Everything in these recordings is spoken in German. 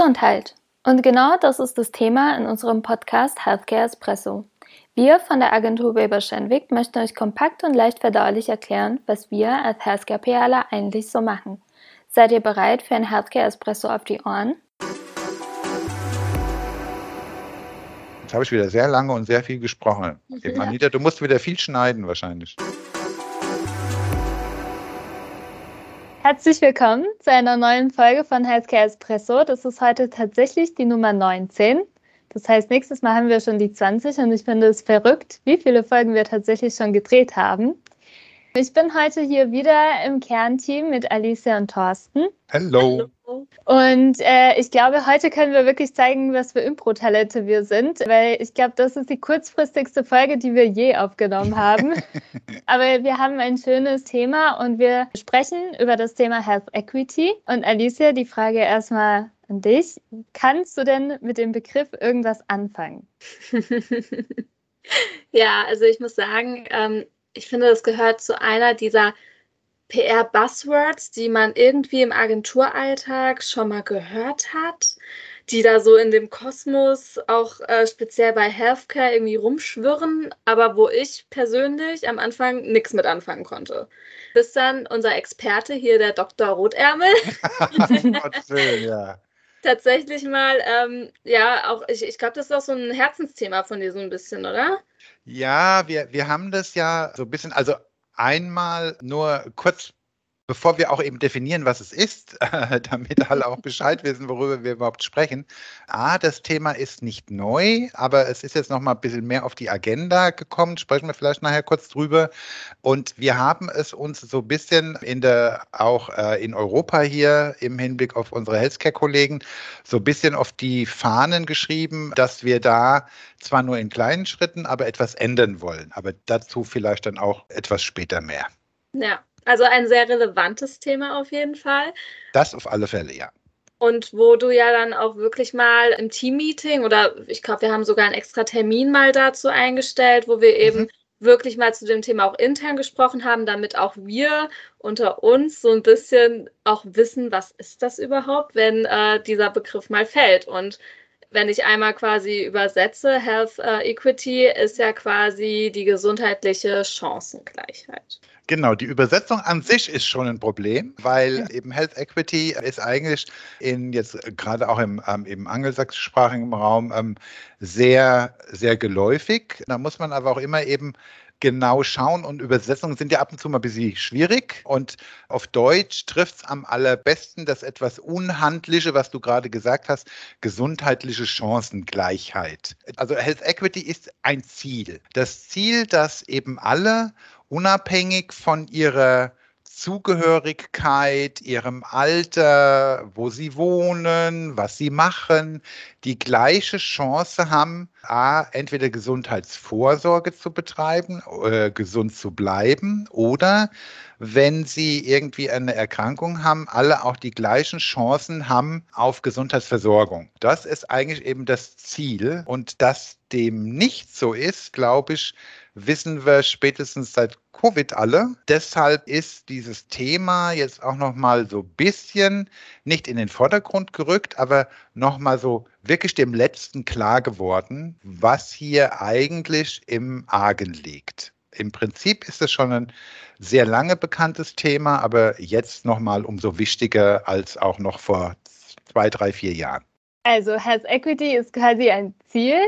Gesundheit. Und genau das ist das Thema in unserem Podcast Healthcare Espresso. Wir von der Agentur Weber Schenwick möchten euch kompakt und leicht verdaulich erklären, was wir als Healthcare PRler eigentlich so machen. Seid ihr bereit für ein Healthcare Espresso auf die Ohren? Jetzt habe ich wieder sehr lange und sehr viel gesprochen. Anita, du musst wieder viel schneiden wahrscheinlich. Herzlich willkommen zu einer neuen Folge von Healthcare Espresso. Das ist heute tatsächlich die Nummer 19. Das heißt, nächstes Mal haben wir schon die 20 und ich finde es verrückt, wie viele Folgen wir tatsächlich schon gedreht haben. Ich bin heute hier wieder im Kernteam mit Alicia und Thorsten. Hello. Und äh, ich glaube, heute können wir wirklich zeigen, was für Impro-Talente wir sind, weil ich glaube, das ist die kurzfristigste Folge, die wir je aufgenommen haben. Aber wir haben ein schönes Thema und wir sprechen über das Thema Health Equity. Und Alicia, die Frage erstmal an dich. Kannst du denn mit dem Begriff irgendwas anfangen? ja, also ich muss sagen, ähm, ich finde, das gehört zu einer dieser PR-Buzzwords, die man irgendwie im Agenturalltag schon mal gehört hat, die da so in dem Kosmos auch äh, speziell bei Healthcare irgendwie rumschwirren, aber wo ich persönlich am Anfang nichts mit anfangen konnte. Bis dann unser Experte hier, der Dr. Rotärmel, ja. tatsächlich mal, ähm, ja, auch, ich, ich glaube, das ist auch so ein Herzensthema von dir so ein bisschen, oder? Ja, wir, wir haben das ja so ein bisschen, also einmal nur kurz bevor wir auch eben definieren, was es ist, damit alle auch Bescheid wissen, worüber wir überhaupt sprechen. A, das Thema ist nicht neu, aber es ist jetzt noch mal ein bisschen mehr auf die Agenda gekommen. Sprechen wir vielleicht nachher kurz drüber. Und wir haben es uns so ein bisschen in der, auch äh, in Europa hier im Hinblick auf unsere Healthcare-Kollegen so ein bisschen auf die Fahnen geschrieben, dass wir da zwar nur in kleinen Schritten, aber etwas ändern wollen. Aber dazu vielleicht dann auch etwas später mehr. Ja, also ein sehr relevantes Thema auf jeden Fall. Das auf alle Fälle, ja. Und wo du ja dann auch wirklich mal im Teammeeting oder ich glaube, wir haben sogar einen extra Termin mal dazu eingestellt, wo wir eben mhm. wirklich mal zu dem Thema auch intern gesprochen haben, damit auch wir unter uns so ein bisschen auch wissen, was ist das überhaupt, wenn äh, dieser Begriff mal fällt. Und wenn ich einmal quasi übersetze, Health äh, Equity ist ja quasi die gesundheitliche Chancengleichheit. Genau, die Übersetzung an sich ist schon ein Problem, weil eben Health Equity ist eigentlich in jetzt gerade auch im, ähm, im angelsächsischsprachigen Raum ähm, sehr, sehr geläufig. Da muss man aber auch immer eben genau schauen und Übersetzungen sind ja ab und zu mal ein bisschen schwierig. Und auf Deutsch trifft es am allerbesten das etwas Unhandliche, was du gerade gesagt hast, gesundheitliche Chancengleichheit. Also Health Equity ist ein Ziel. Das Ziel, dass eben alle unabhängig von ihrer Zugehörigkeit, ihrem Alter, wo sie wohnen, was sie machen, die gleiche Chance haben, a, entweder Gesundheitsvorsorge zu betreiben, äh, gesund zu bleiben oder wenn sie irgendwie eine Erkrankung haben, alle auch die gleichen Chancen haben auf Gesundheitsversorgung. Das ist eigentlich eben das Ziel. Und dass dem nicht so ist, glaube ich, wissen wir spätestens seit Covid alle. Deshalb ist dieses Thema jetzt auch noch mal so ein bisschen nicht in den Vordergrund gerückt, aber noch mal so wirklich dem letzten klar geworden, was hier eigentlich im Argen liegt. Im Prinzip ist es schon ein sehr lange bekanntes Thema, aber jetzt noch mal umso wichtiger als auch noch vor zwei, drei, vier Jahren. Also Health Equity ist quasi ein Ziel,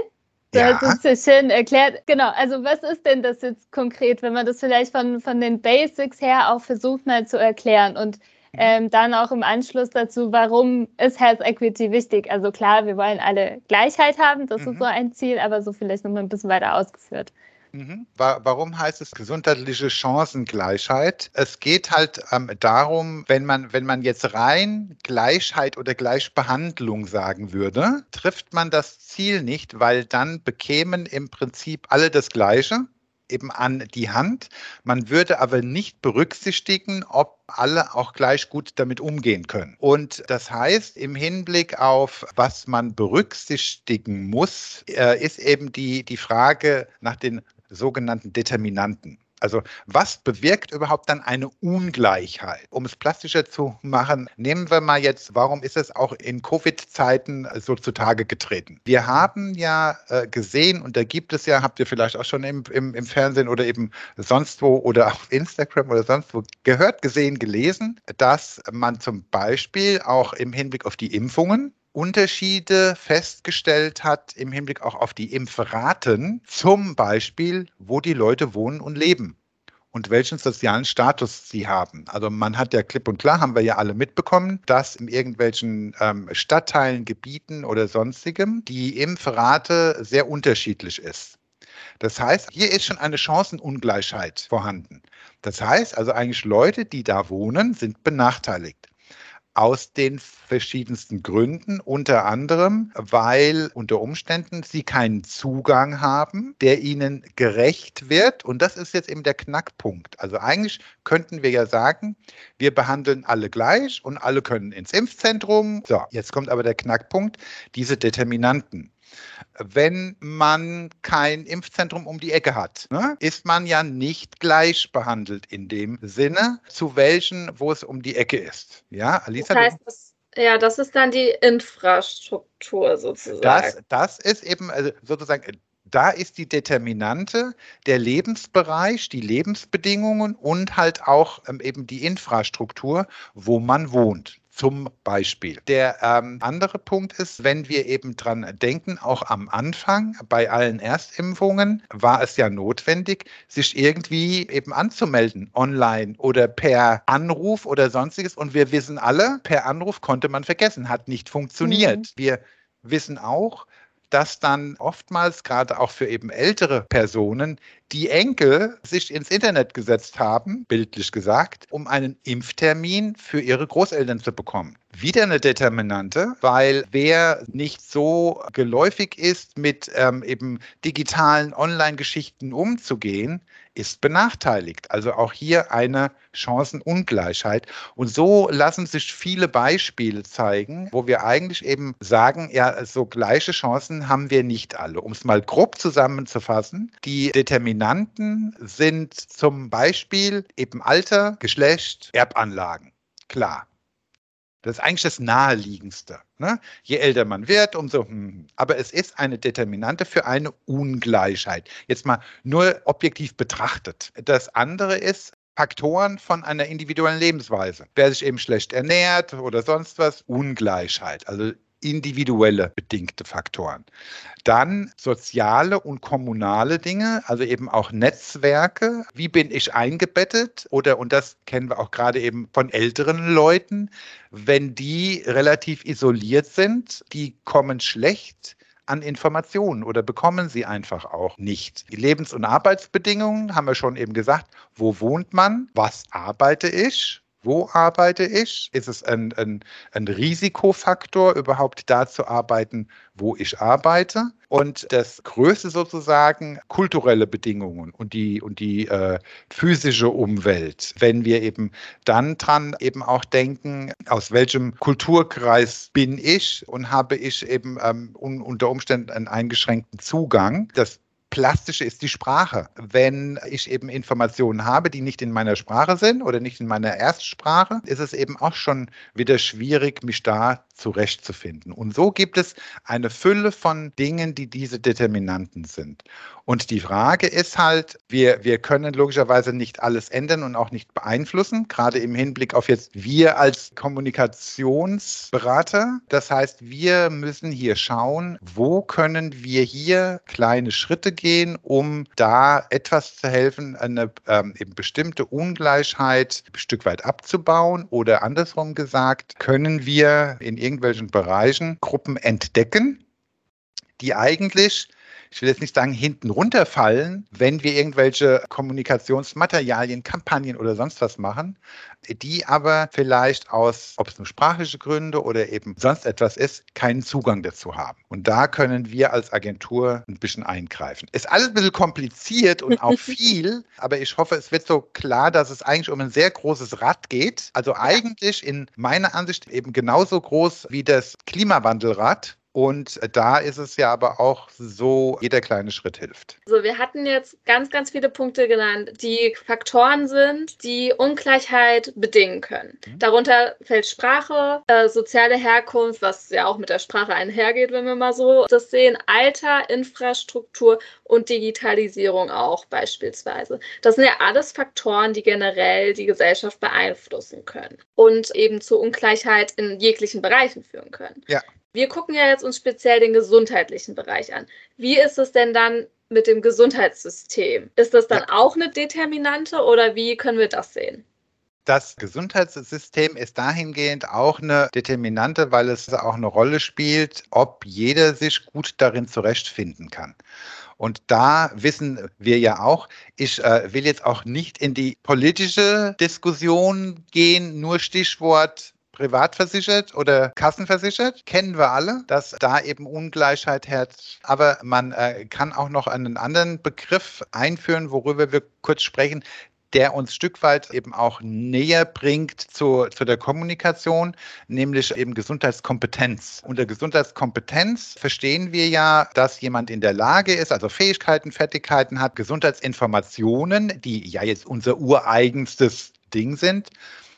Du ja. hast es schön erklärt. Genau, also was ist denn das jetzt konkret, wenn man das vielleicht von, von den Basics her auch versucht mal zu erklären und. Ähm, dann auch im Anschluss dazu, warum ist Health Equity wichtig? Also klar, wir wollen alle Gleichheit haben, das mhm. ist so ein Ziel, aber so vielleicht noch mal ein bisschen weiter ausgeführt. Mhm. Warum heißt es gesundheitliche Chancengleichheit? Es geht halt ähm, darum, wenn man, wenn man jetzt rein Gleichheit oder Gleichbehandlung sagen würde, trifft man das Ziel nicht, weil dann bekämen im Prinzip alle das Gleiche eben an die Hand. Man würde aber nicht berücksichtigen, ob alle auch gleich gut damit umgehen können. Und das heißt, im Hinblick auf, was man berücksichtigen muss, äh, ist eben die, die Frage nach den sogenannten Determinanten. Also was bewirkt überhaupt dann eine Ungleichheit? Um es plastischer zu machen, nehmen wir mal jetzt, warum ist es auch in Covid-Zeiten so zutage getreten? Wir haben ja äh, gesehen, und da gibt es ja, habt ihr vielleicht auch schon im, im, im Fernsehen oder eben sonst wo oder auf Instagram oder sonst wo gehört, gesehen, gelesen, dass man zum Beispiel auch im Hinblick auf die Impfungen Unterschiede festgestellt hat im Hinblick auch auf die Impfraten, zum Beispiel, wo die Leute wohnen und leben und welchen sozialen Status sie haben. Also man hat ja klipp und klar, haben wir ja alle mitbekommen, dass in irgendwelchen ähm, Stadtteilen, Gebieten oder sonstigem die Impfrate sehr unterschiedlich ist. Das heißt, hier ist schon eine Chancenungleichheit vorhanden. Das heißt also eigentlich Leute, die da wohnen, sind benachteiligt aus den verschiedensten Gründen, unter anderem, weil unter Umständen sie keinen Zugang haben, der ihnen gerecht wird. Und das ist jetzt eben der Knackpunkt. Also eigentlich könnten wir ja sagen, wir behandeln alle gleich und alle können ins Impfzentrum. So, jetzt kommt aber der Knackpunkt, diese Determinanten wenn man kein Impfzentrum um die Ecke hat, ne, ist man ja nicht gleich behandelt in dem Sinne, zu welchen, wo es um die Ecke ist. Ja, Alisa. Das heißt, das, ja, das ist dann die Infrastruktur sozusagen. Das, das ist eben also sozusagen da ist die Determinante der Lebensbereich, die Lebensbedingungen und halt auch ähm, eben die Infrastruktur, wo man wohnt zum Beispiel. Der ähm, andere Punkt ist, wenn wir eben dran denken, auch am Anfang bei allen Erstimpfungen war es ja notwendig, sich irgendwie eben anzumelden, online oder per Anruf oder sonstiges. Und wir wissen alle, per Anruf konnte man vergessen, hat nicht funktioniert. Mhm. Wir wissen auch, dass dann oftmals gerade auch für eben ältere Personen die Enkel sich ins Internet gesetzt haben, bildlich gesagt, um einen Impftermin für ihre Großeltern zu bekommen. Wieder eine Determinante, weil wer nicht so geläufig ist, mit ähm, eben digitalen Online-Geschichten umzugehen, ist benachteiligt. Also auch hier eine Chancenungleichheit. Und so lassen sich viele Beispiele zeigen, wo wir eigentlich eben sagen, ja, so gleiche Chancen haben wir nicht alle. Um es mal grob zusammenzufassen, die Determinanten sind zum Beispiel eben Alter, Geschlecht, Erbanlagen. Klar. Das ist eigentlich das Naheliegendste. Ne? Je älter man wird, umso. Hm. Aber es ist eine Determinante für eine Ungleichheit. Jetzt mal nur objektiv betrachtet. Das andere ist, Faktoren von einer individuellen Lebensweise. Wer sich eben schlecht ernährt oder sonst was, Ungleichheit. Also individuelle bedingte Faktoren. Dann soziale und kommunale Dinge, also eben auch Netzwerke. Wie bin ich eingebettet? Oder, und das kennen wir auch gerade eben von älteren Leuten, wenn die relativ isoliert sind, die kommen schlecht an Informationen oder bekommen sie einfach auch nicht. Die Lebens- und Arbeitsbedingungen haben wir schon eben gesagt. Wo wohnt man? Was arbeite ich? Wo arbeite ich? Ist es ein, ein, ein Risikofaktor, überhaupt da zu arbeiten, wo ich arbeite? Und das Größte sozusagen kulturelle Bedingungen und die, und die äh, physische Umwelt. Wenn wir eben dann dran eben auch denken, aus welchem Kulturkreis bin ich und habe ich eben ähm, unter Umständen einen eingeschränkten Zugang. Das Plastische ist die Sprache. Wenn ich eben Informationen habe, die nicht in meiner Sprache sind oder nicht in meiner Erstsprache, ist es eben auch schon wieder schwierig, mich da zurechtzufinden. Und so gibt es eine Fülle von Dingen, die diese Determinanten sind. Und die Frage ist halt, wir, wir können logischerweise nicht alles ändern und auch nicht beeinflussen, gerade im Hinblick auf jetzt wir als Kommunikationsberater. Das heißt, wir müssen hier schauen, wo können wir hier kleine Schritte gehen, um da etwas zu helfen, eine ähm, eben bestimmte Ungleichheit ein Stück weit abzubauen? Oder andersrum gesagt, können wir in irgendwelchen Bereichen Gruppen entdecken, die eigentlich ich will jetzt nicht sagen, hinten runterfallen, wenn wir irgendwelche Kommunikationsmaterialien, Kampagnen oder sonst was machen, die aber vielleicht aus, ob es nur sprachliche Gründe oder eben sonst etwas ist, keinen Zugang dazu haben. Und da können wir als Agentur ein bisschen eingreifen. Ist alles ein bisschen kompliziert und auch viel, aber ich hoffe, es wird so klar, dass es eigentlich um ein sehr großes Rad geht. Also eigentlich in meiner Ansicht eben genauso groß wie das Klimawandelrad Und da ist es ja aber auch so, jeder kleine Schritt hilft. So, wir hatten jetzt ganz, ganz viele Punkte genannt, die Faktoren sind, die Ungleichheit bedingen können. Mhm. Darunter fällt Sprache, äh, soziale Herkunft, was ja auch mit der Sprache einhergeht, wenn wir mal so das sehen, Alter, Infrastruktur und Digitalisierung auch beispielsweise. Das sind ja alles Faktoren, die generell die Gesellschaft beeinflussen können und eben zu Ungleichheit in jeglichen Bereichen führen können. Ja. Wir gucken ja jetzt uns speziell den gesundheitlichen Bereich an. Wie ist es denn dann mit dem Gesundheitssystem? Ist das dann ja. auch eine Determinante oder wie können wir das sehen? Das Gesundheitssystem ist dahingehend auch eine Determinante, weil es auch eine Rolle spielt, ob jeder sich gut darin zurechtfinden kann. Und da wissen wir ja auch, ich äh, will jetzt auch nicht in die politische Diskussion gehen, nur Stichwort privatversichert oder kassenversichert, kennen wir alle, dass da eben Ungleichheit herrscht. Aber man äh, kann auch noch einen anderen Begriff einführen, worüber wir kurz sprechen, der uns Stück weit eben auch näher bringt zu, zu der Kommunikation, nämlich eben Gesundheitskompetenz. Unter Gesundheitskompetenz verstehen wir ja, dass jemand in der Lage ist, also Fähigkeiten, Fertigkeiten hat, Gesundheitsinformationen, die ja jetzt unser ureigenstes Ding sind,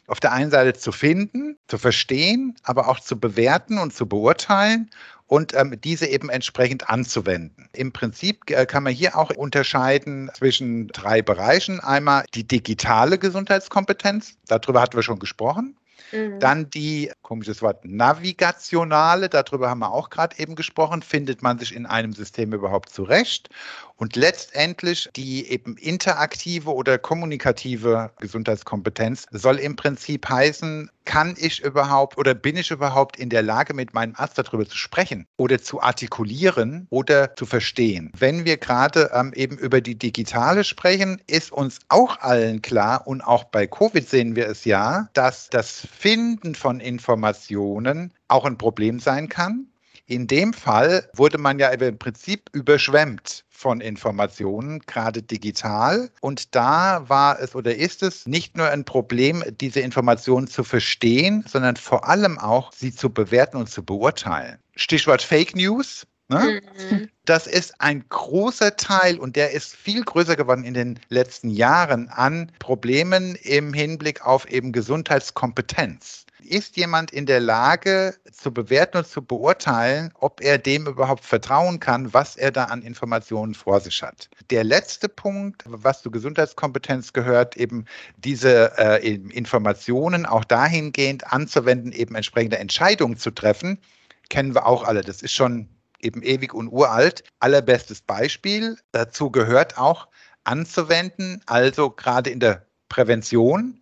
auf der einen Seite zu finden, zu verstehen, aber auch zu bewerten und zu beurteilen und ähm, diese eben entsprechend anzuwenden. Im Prinzip äh, kann man hier auch unterscheiden zwischen drei Bereichen. Einmal die digitale Gesundheitskompetenz, darüber hatten wir schon gesprochen. Mhm. Dann die, komisches Wort, navigationale, darüber haben wir auch gerade eben gesprochen, findet man sich in einem System überhaupt zurecht? Und letztendlich die eben interaktive oder kommunikative Gesundheitskompetenz soll im Prinzip heißen, kann ich überhaupt oder bin ich überhaupt in der Lage, mit meinem Arzt darüber zu sprechen oder zu artikulieren oder zu verstehen? Wenn wir gerade ähm, eben über die digitale sprechen, ist uns auch allen klar und auch bei Covid sehen wir es ja, dass das Finden von Informationen auch ein Problem sein kann. In dem Fall wurde man ja im Prinzip überschwemmt von Informationen, gerade digital. Und da war es oder ist es nicht nur ein Problem, diese Informationen zu verstehen, sondern vor allem auch, sie zu bewerten und zu beurteilen. Stichwort Fake News. Ne? Mhm. Das ist ein großer Teil und der ist viel größer geworden in den letzten Jahren an Problemen im Hinblick auf eben Gesundheitskompetenz ist jemand in der Lage zu bewerten und zu beurteilen, ob er dem überhaupt vertrauen kann, was er da an Informationen vor sich hat. Der letzte Punkt, was zu Gesundheitskompetenz gehört, eben diese äh, Informationen auch dahingehend anzuwenden, eben entsprechende Entscheidungen zu treffen, kennen wir auch alle. Das ist schon eben ewig und uralt. Allerbestes Beispiel dazu gehört auch anzuwenden, also gerade in der Prävention,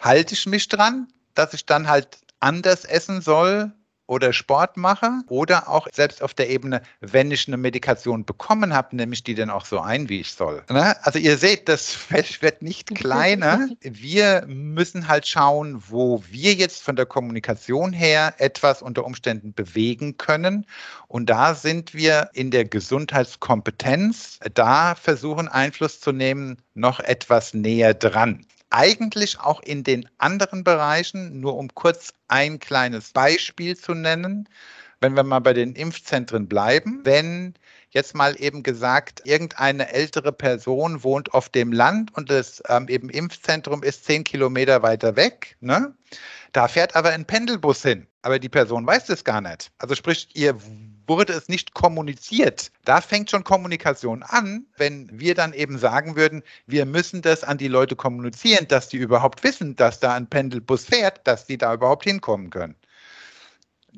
halte ich mich dran, dass ich dann halt anders essen soll oder Sport mache oder auch selbst auf der Ebene, wenn ich eine Medikation bekommen habe, nehme ich die dann auch so ein, wie ich soll. Ne? Also ihr seht, das Feld wird nicht kleiner. Wir müssen halt schauen, wo wir jetzt von der Kommunikation her etwas unter Umständen bewegen können. Und da sind wir in der Gesundheitskompetenz, da versuchen Einfluss zu nehmen, noch etwas näher dran eigentlich auch in den anderen Bereichen, nur um kurz ein kleines Beispiel zu nennen, wenn wir mal bei den Impfzentren bleiben, wenn jetzt mal eben gesagt, irgendeine ältere Person wohnt auf dem Land und das ähm, eben Impfzentrum ist zehn Kilometer weiter weg, ne? Da fährt aber ein Pendelbus hin, aber die Person weiß das gar nicht. Also sprich, ihr wurde es nicht kommuniziert. Da fängt schon Kommunikation an, wenn wir dann eben sagen würden, wir müssen das an die Leute kommunizieren, dass die überhaupt wissen, dass da ein Pendelbus fährt, dass die da überhaupt hinkommen können.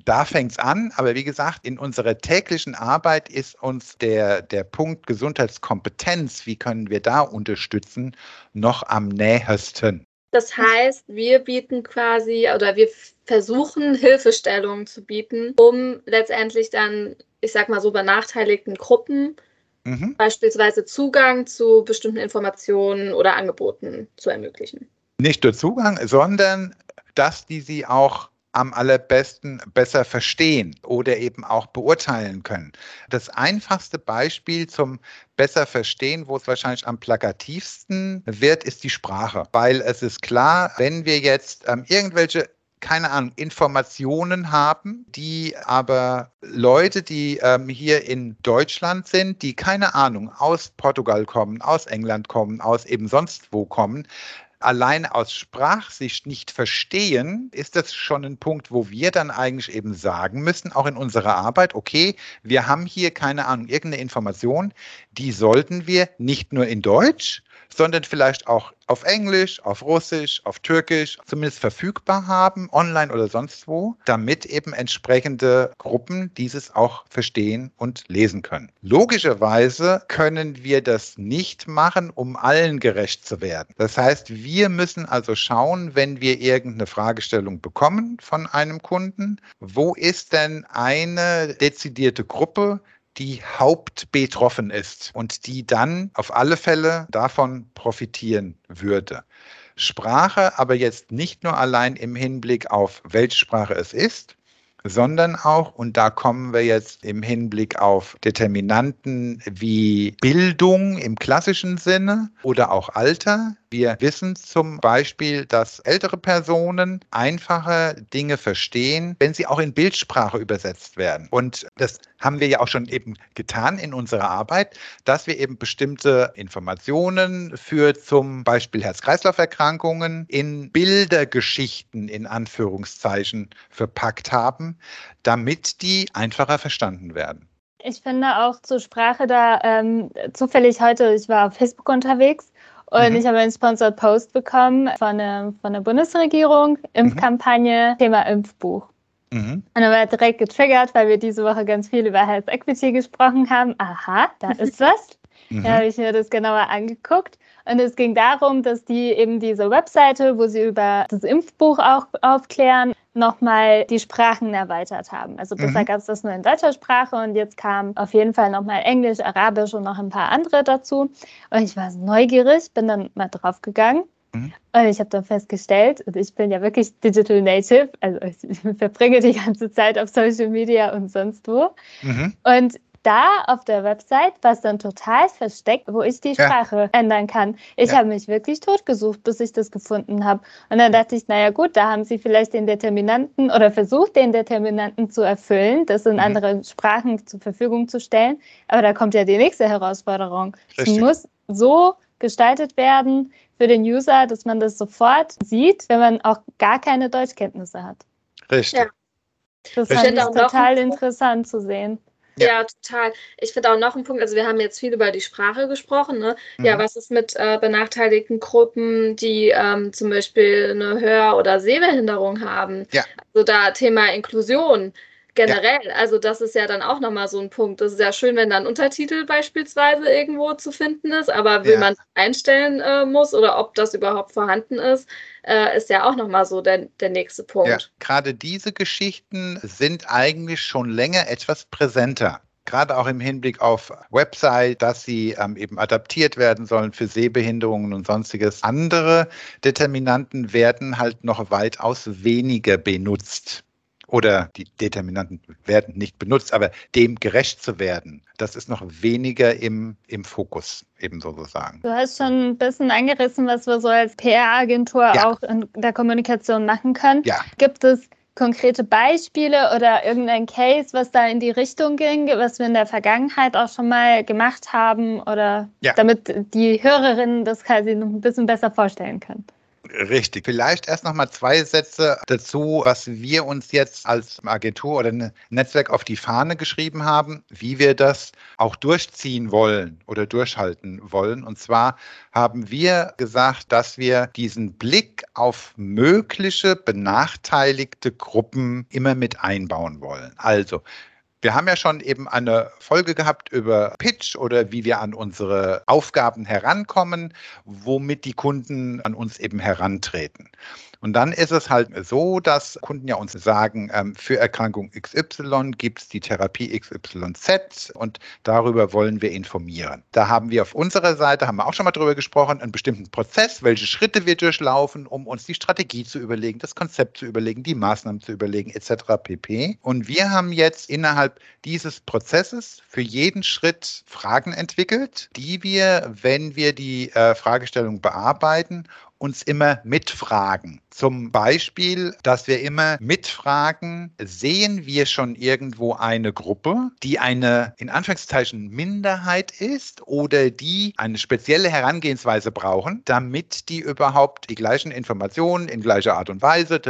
Da fängt es an, aber wie gesagt, in unserer täglichen Arbeit ist uns der, der Punkt Gesundheitskompetenz, wie können wir da unterstützen, noch am nähersten. Das heißt, wir bieten quasi oder wir versuchen Hilfestellungen zu bieten, um letztendlich dann, ich sag mal so, benachteiligten Gruppen mhm. beispielsweise Zugang zu bestimmten Informationen oder Angeboten zu ermöglichen. Nicht nur Zugang, sondern dass die sie auch am allerbesten besser verstehen oder eben auch beurteilen können. Das einfachste Beispiel zum besser verstehen, wo es wahrscheinlich am plakativsten wird, ist die Sprache. Weil es ist klar, wenn wir jetzt ähm, irgendwelche keine Ahnung, Informationen haben, die aber Leute, die ähm, hier in Deutschland sind, die keine Ahnung aus Portugal kommen, aus England kommen, aus eben sonst wo kommen, allein aus Sprachsicht nicht verstehen, ist das schon ein Punkt, wo wir dann eigentlich eben sagen müssen, auch in unserer Arbeit, okay, wir haben hier keine Ahnung, irgendeine Information, die sollten wir nicht nur in Deutsch, sondern vielleicht auch auf Englisch, auf Russisch, auf Türkisch zumindest verfügbar haben, online oder sonst wo, damit eben entsprechende Gruppen dieses auch verstehen und lesen können. Logischerweise können wir das nicht machen, um allen gerecht zu werden. Das heißt, wir müssen also schauen, wenn wir irgendeine Fragestellung bekommen von einem Kunden, wo ist denn eine dezidierte Gruppe, die hauptbetroffen ist und die dann auf alle Fälle davon profitieren würde. Sprache aber jetzt nicht nur allein im Hinblick auf welche Sprache es ist, sondern auch, und da kommen wir jetzt im Hinblick auf Determinanten wie Bildung im klassischen Sinne oder auch Alter, wir wissen zum Beispiel, dass ältere Personen einfache Dinge verstehen, wenn sie auch in Bildsprache übersetzt werden. Und das haben wir ja auch schon eben getan in unserer Arbeit, dass wir eben bestimmte Informationen für zum Beispiel Herz-Kreislauf-Erkrankungen in Bildergeschichten in Anführungszeichen verpackt haben, damit die einfacher verstanden werden. Ich finde auch zur Sprache da ähm, zufällig heute, ich war auf Facebook unterwegs und mhm. ich habe einen Sponsored Post bekommen von der, von der Bundesregierung, Impfkampagne, mhm. Thema Impfbuch. Mhm. Und dann war direkt getriggert, weil wir diese Woche ganz viel über Health Equity gesprochen haben. Aha, da ist was. Mhm. Da habe ich mir das genauer angeguckt. Und es ging darum, dass die eben diese Webseite, wo sie über das Impfbuch auch aufklären, nochmal die Sprachen erweitert haben. Also bisher mhm. gab es das nur in deutscher Sprache und jetzt kam auf jeden Fall nochmal Englisch, Arabisch und noch ein paar andere dazu. Und ich war neugierig, bin dann mal draufgegangen. Mhm. Und ich habe dann festgestellt, also ich bin ja wirklich Digital Native, also ich verbringe die ganze Zeit auf Social Media und sonst wo. Mhm. Und da auf der Website war es dann total versteckt, wo ich die Sprache ja. ändern kann. Ich ja. habe mich wirklich totgesucht, bis ich das gefunden habe. Und dann dachte ich, naja gut, da haben sie vielleicht den Determinanten oder versucht, den Determinanten zu erfüllen, das in mhm. anderen Sprachen zur Verfügung zu stellen. Aber da kommt ja die nächste Herausforderung. Es muss so gestaltet werden für den User, dass man das sofort sieht, wenn man auch gar keine Deutschkenntnisse hat. Richtig. Ja. Das fand ich total interessant zu sehen. Ja. ja, total. Ich finde auch noch einen Punkt, also wir haben jetzt viel über die Sprache gesprochen. Ne? Mhm. Ja, was ist mit äh, benachteiligten Gruppen, die ähm, zum Beispiel eine Hör- oder Sehbehinderung haben? Ja. Also da Thema Inklusion generell. Ja. Also das ist ja dann auch nochmal so ein Punkt. Das ist ja schön, wenn dann Untertitel beispielsweise irgendwo zu finden ist, aber wie ja. man einstellen äh, muss oder ob das überhaupt vorhanden ist, äh, ist ja auch nochmal so der, der nächste Punkt. Ja, gerade diese Geschichten sind eigentlich schon länger etwas präsenter gerade auch im Hinblick auf Website, dass sie ähm, eben adaptiert werden sollen für Sehbehinderungen und sonstiges. Andere Determinanten werden halt noch weitaus weniger benutzt oder die Determinanten werden nicht benutzt, aber dem gerecht zu werden, das ist noch weniger im, im Fokus, eben sozusagen. Du hast schon ein bisschen angerissen, was wir so als PR-Agentur ja. auch in der Kommunikation machen können. Ja. Gibt es konkrete Beispiele oder irgendein Case, was da in die Richtung ging, was wir in der Vergangenheit auch schon mal gemacht haben oder ja. damit die Hörerinnen das quasi noch ein bisschen besser vorstellen können? Richtig. Vielleicht erst noch mal zwei Sätze dazu, was wir uns jetzt als Agentur oder ein Netzwerk auf die Fahne geschrieben haben, wie wir das auch durchziehen wollen oder durchhalten wollen. Und zwar haben wir gesagt, dass wir diesen Blick auf mögliche benachteiligte Gruppen immer mit einbauen wollen. Also wir haben ja schon eben eine Folge gehabt über Pitch oder wie wir an unsere Aufgaben herankommen, womit die Kunden an uns eben herantreten. Und dann ist es halt so, dass Kunden ja uns sagen, ähm, für Erkrankung XY gibt es die Therapie XYZ und darüber wollen wir informieren. Da haben wir auf unserer Seite, haben wir auch schon mal drüber gesprochen, einen bestimmten Prozess, welche Schritte wir durchlaufen, um uns die Strategie zu überlegen, das Konzept zu überlegen, die Maßnahmen zu überlegen, etc. pp. Und wir haben jetzt innerhalb dieses Prozesses für jeden Schritt Fragen entwickelt, die wir, wenn wir die äh, Fragestellung bearbeiten, uns immer mitfragen. Zum Beispiel, dass wir immer mitfragen, sehen wir schon irgendwo eine Gruppe, die eine in Anführungszeichen Minderheit ist oder die eine spezielle Herangehensweise brauchen, damit die überhaupt die gleichen Informationen in gleicher Art und Weise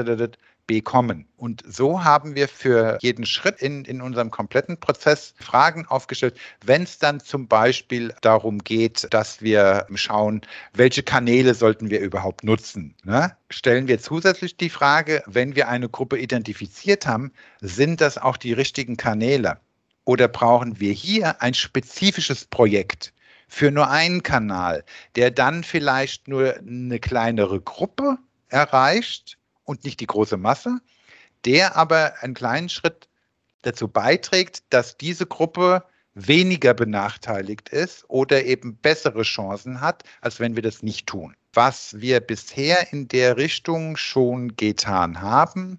bekommen. Und so haben wir für jeden Schritt in, in unserem kompletten Prozess Fragen aufgestellt. Wenn es dann zum Beispiel darum geht, dass wir schauen, welche Kanäle sollten wir überhaupt nutzen, ne? stellen wir zusätzlich die Frage, wenn wir eine Gruppe identifiziert haben, sind das auch die richtigen Kanäle? Oder brauchen wir hier ein spezifisches Projekt? für nur einen Kanal, der dann vielleicht nur eine kleinere Gruppe erreicht und nicht die große Masse, der aber einen kleinen Schritt dazu beiträgt, dass diese Gruppe weniger benachteiligt ist oder eben bessere Chancen hat, als wenn wir das nicht tun. Was wir bisher in der Richtung schon getan haben,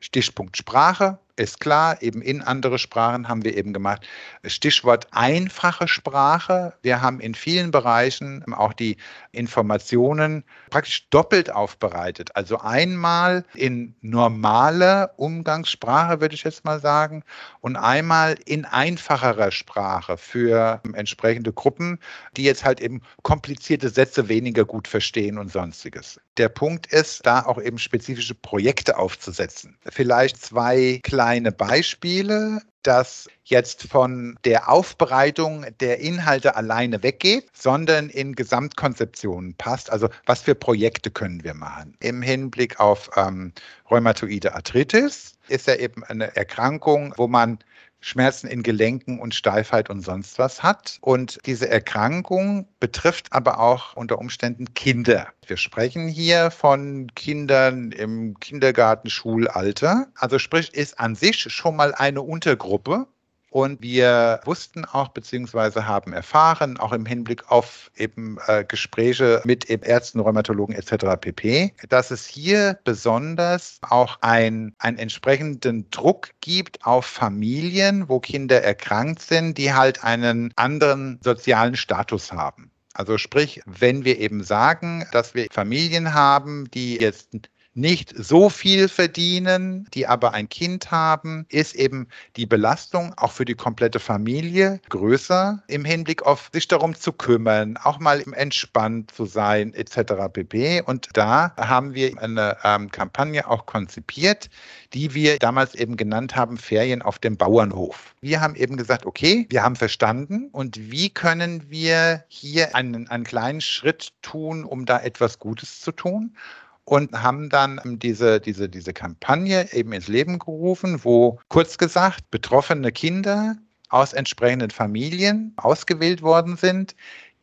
Stichpunkt Sprache, ist klar, eben in andere Sprachen haben wir eben gemacht. Stichwort einfache Sprache. Wir haben in vielen Bereichen auch die Informationen praktisch doppelt aufbereitet. Also einmal in normale Umgangssprache, würde ich jetzt mal sagen, und einmal in einfacherer Sprache für entsprechende Gruppen, die jetzt halt eben komplizierte Sätze weniger gut verstehen und sonstiges. Der Punkt ist, da auch eben spezifische Projekte aufzusetzen. Vielleicht zwei kleine Beispiele, das jetzt von der Aufbereitung der Inhalte alleine weggeht, sondern in Gesamtkonzeptionen passt. Also was für Projekte können wir machen? Im Hinblick auf ähm, rheumatoide Arthritis ist ja eben eine Erkrankung, wo man Schmerzen in Gelenken und Steifheit und sonst was hat. Und diese Erkrankung betrifft aber auch unter Umständen Kinder. Wir sprechen hier von Kindern im Kindergarten, Schulalter. Also sprich, ist an sich schon mal eine Untergruppe und wir wussten auch beziehungsweise haben erfahren, auch im Hinblick auf eben äh, Gespräche mit eben Ärzten, Rheumatologen etc. pp., dass es hier besonders auch ein, einen entsprechenden Druck gibt auf Familien, wo Kinder erkrankt sind, die halt einen anderen sozialen Status haben. Also sprich, wenn wir eben sagen, dass wir Familien haben, die jetzt nicht so viel verdienen, die aber ein Kind haben, ist eben die Belastung auch für die komplette Familie größer im Hinblick auf sich darum zu kümmern, auch mal entspannt zu sein etc. pp. Und da haben wir eine ähm, Kampagne auch konzipiert, die wir damals eben genannt haben, Ferien auf dem Bauernhof. Wir haben eben gesagt, okay, wir haben verstanden und wie können wir hier einen, einen kleinen Schritt tun, um da etwas Gutes zu tun? Und haben dann diese, diese, diese Kampagne eben ins Leben gerufen, wo kurz gesagt betroffene Kinder aus entsprechenden Familien ausgewählt worden sind,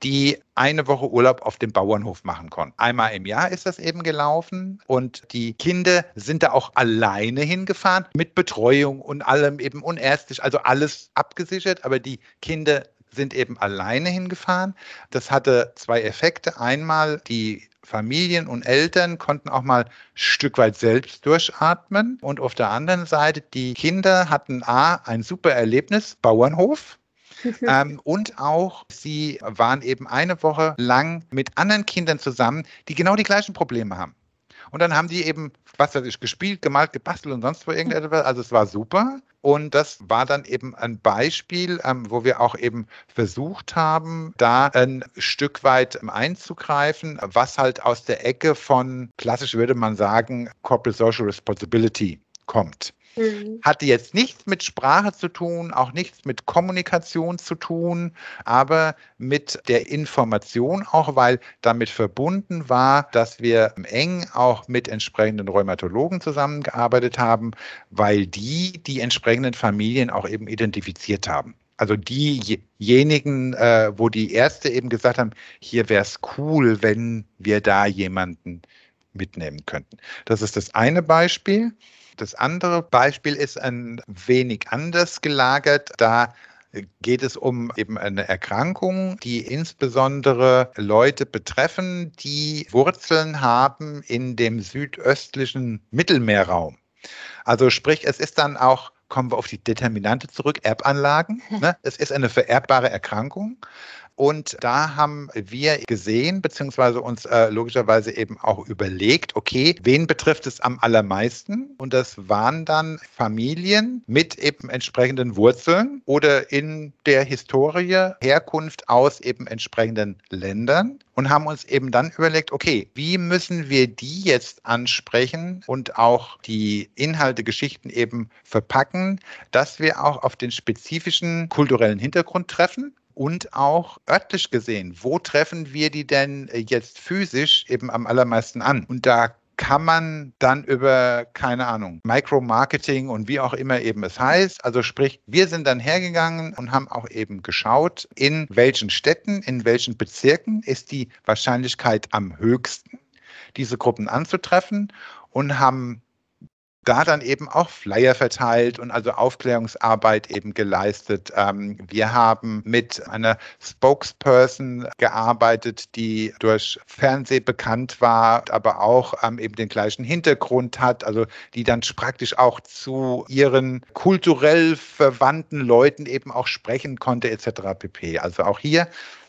die eine Woche Urlaub auf dem Bauernhof machen konnten. Einmal im Jahr ist das eben gelaufen und die Kinder sind da auch alleine hingefahren mit Betreuung und allem eben unärztlich, also alles abgesichert, aber die Kinder sind eben alleine hingefahren. Das hatte zwei Effekte. Einmal die Familien und Eltern konnten auch mal ein Stück weit selbst durchatmen. Und auf der anderen Seite, die Kinder hatten A, ein super Erlebnis, Bauernhof. ähm, und auch sie waren eben eine Woche lang mit anderen Kindern zusammen, die genau die gleichen Probleme haben. Und dann haben die eben, was weiß ich, gespielt, gemalt, gebastelt und sonst wo irgendetwas. Also es war super. Und das war dann eben ein Beispiel, ähm, wo wir auch eben versucht haben, da ein Stück weit einzugreifen, was halt aus der Ecke von, klassisch würde man sagen, Corporate Social Responsibility kommt. Mhm. Hatte jetzt nichts mit Sprache zu tun, auch nichts mit Kommunikation zu tun, aber mit der Information auch, weil damit verbunden war, dass wir eng auch mit entsprechenden Rheumatologen zusammengearbeitet haben, weil die die entsprechenden Familien auch eben identifiziert haben. Also diejenigen, äh, wo die Ärzte eben gesagt haben, hier wäre es cool, wenn wir da jemanden mitnehmen könnten. Das ist das eine Beispiel. Das andere Beispiel ist ein wenig anders gelagert. Da geht es um eben eine Erkrankung, die insbesondere Leute betreffen, die Wurzeln haben in dem südöstlichen Mittelmeerraum. Also sprich, es ist dann auch kommen wir auf die Determinante zurück, Erbanlagen. Ne? Es ist eine vererbbare Erkrankung. Und da haben wir gesehen, beziehungsweise uns äh, logischerweise eben auch überlegt, okay, wen betrifft es am allermeisten? Und das waren dann Familien mit eben entsprechenden Wurzeln oder in der Historie, Herkunft aus eben entsprechenden Ländern und haben uns eben dann überlegt, okay, wie müssen wir die jetzt ansprechen und auch die Inhalte, Geschichten eben verpacken, dass wir auch auf den spezifischen kulturellen Hintergrund treffen und auch örtlich gesehen, wo treffen wir die denn jetzt physisch eben am allermeisten an? Und da kann man dann über, keine Ahnung, Micromarketing und wie auch immer eben es heißt. Also sprich, wir sind dann hergegangen und haben auch eben geschaut, in welchen Städten, in welchen Bezirken ist die Wahrscheinlichkeit am höchsten, diese Gruppen anzutreffen und haben da dann eben auch Flyer verteilt und also Aufklärungsarbeit eben geleistet. Ähm, wir haben mit einer Spokesperson gearbeitet, die durch Fernseh bekannt war, aber auch ähm, eben den gleichen Hintergrund hat, also die dann praktisch auch zu ihren kulturell verwandten Leuten eben auch sprechen konnte etc. pp. Also auch hier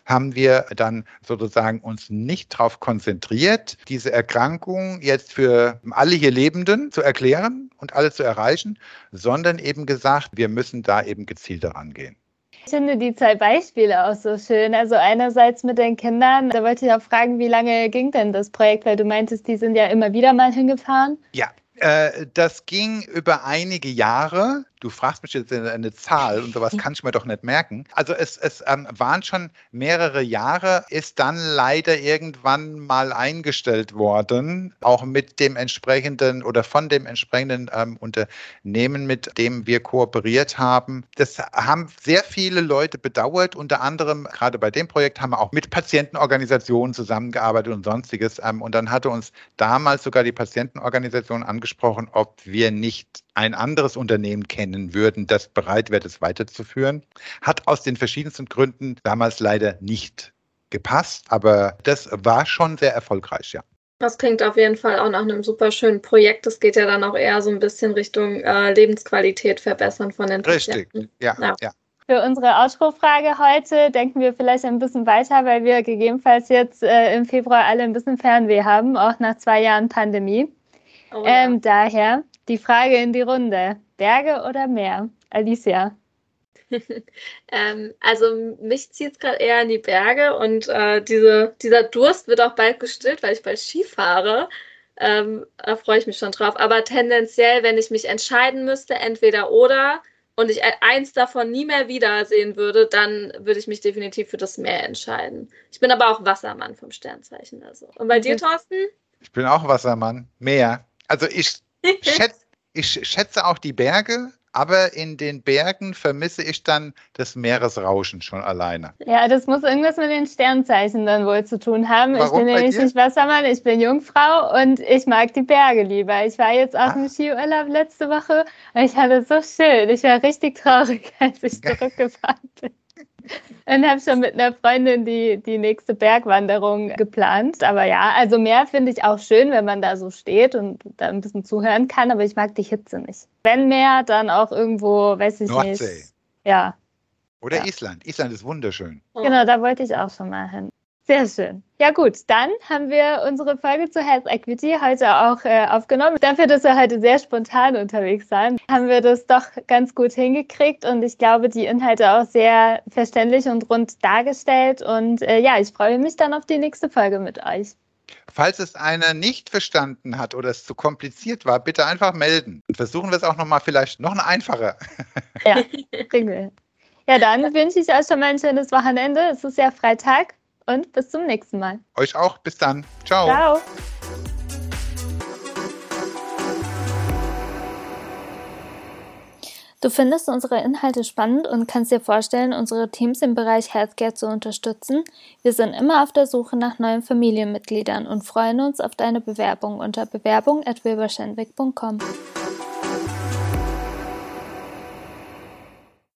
haben wir dann sozusagen uns nicht darauf konzentriert, diese Erkrankung jetzt für alle hier Lebenden zu erklären und alle zu erreichen, sondern eben gesagt, wir müssen da eben gezielt daran gehen. Ich finde die zwei Beispiele auch so schön. Also einerseits mit den Kindern, da wollte ich auch fragen, wie lange ging denn das Projekt, weil du meintest, die sind ja immer wieder mal hingefahren. Ja, äh, das ging über einige Jahre du fragst mich jetzt eine Zahl und sowas kann ich mir doch nicht merken. Also es, es ähm, waren schon mehrere Jahre, ist dann leider irgendwann mal eingestellt worden, auch mit dem entsprechenden oder von dem entsprechenden ähm, Unternehmen, mit dem wir kooperiert haben. Das haben sehr viele Leute bedauert, unter anderem gerade bei dem Projekt haben wir auch mit Patientenorganisationen zusammengearbeitet und sonstiges. Ähm, und dann hatte uns damals sogar die Patientenorganisation angesprochen, ob wir nicht ein anderes Unternehmen kennen würden, das bereit wäre, das weiterzuführen. Hat aus den verschiedensten Gründen damals leider nicht gepasst, aber das war schon sehr erfolgreich, ja. Das klingt auf jeden Fall auch nach einem super schönen Projekt. Das geht ja dann auch eher so ein bisschen Richtung äh, Lebensqualität verbessern von den Patienten. Richtig, ja, ja. ja. Für unsere Outro-Frage heute denken wir vielleicht ein bisschen weiter, weil wir gegebenenfalls jetzt äh, im Februar alle ein bisschen Fernweh haben, auch nach zwei Jahren Pandemie. Oh, ja. ähm, daher, die Frage in die Runde. Berge oder Meer? Alicia. ähm, also mich zieht es gerade eher in die Berge und äh, diese, dieser Durst wird auch bald gestillt, weil ich bald Ski fahre. Ähm, da freue ich mich schon drauf. Aber tendenziell, wenn ich mich entscheiden müsste, entweder oder, und ich eins davon nie mehr wiedersehen würde, dann würde ich mich definitiv für das Meer entscheiden. Ich bin aber auch Wassermann vom Sternzeichen. Also. Und bei dir, Thorsten? Ich bin auch Wassermann. Meer. Also ich schätze, ich schätze auch die Berge, aber in den Bergen vermisse ich dann das Meeresrauschen schon alleine. Ja, das muss irgendwas mit den Sternzeichen dann wohl zu tun haben. Warum ich bin nämlich nicht Wassermann, ich bin Jungfrau und ich mag die Berge lieber. Ich war jetzt auf ah. dem Skiurlaub letzte Woche und ich hatte so schön. Ich war richtig traurig, als ich zurückgefahren bin und habe schon mit einer Freundin die, die nächste Bergwanderung geplant. Aber ja, also Meer finde ich auch schön, wenn man da so steht und da ein bisschen zuhören kann, aber ich mag die Hitze nicht. Wenn Meer, dann auch irgendwo, weiß ich Nordsee. nicht. Ja. Oder ja. Island. Island ist wunderschön. Genau, da wollte ich auch schon mal hin. Sehr schön. Ja gut, dann haben wir unsere Folge zu Health Equity heute auch äh, aufgenommen. Dafür, dass wir heute sehr spontan unterwegs waren, haben wir das doch ganz gut hingekriegt und ich glaube, die Inhalte auch sehr verständlich und rund dargestellt. Und äh, ja, ich freue mich dann auf die nächste Folge mit euch. Falls es einer nicht verstanden hat oder es zu kompliziert war, bitte einfach melden. Und versuchen wir es auch nochmal vielleicht noch eine einfache. Ja, kriegen wir. Ja, dann wünsche ich euch schon mal ein schönes Wochenende. Es ist ja Freitag und bis zum nächsten Mal. Euch auch. Bis dann. Ciao. Ciao. Du findest unsere Inhalte spannend und kannst dir vorstellen, unsere Teams im Bereich Healthcare zu unterstützen? Wir sind immer auf der Suche nach neuen Familienmitgliedern und freuen uns auf deine Bewerbung unter bewerbung.wilberschenwick.com.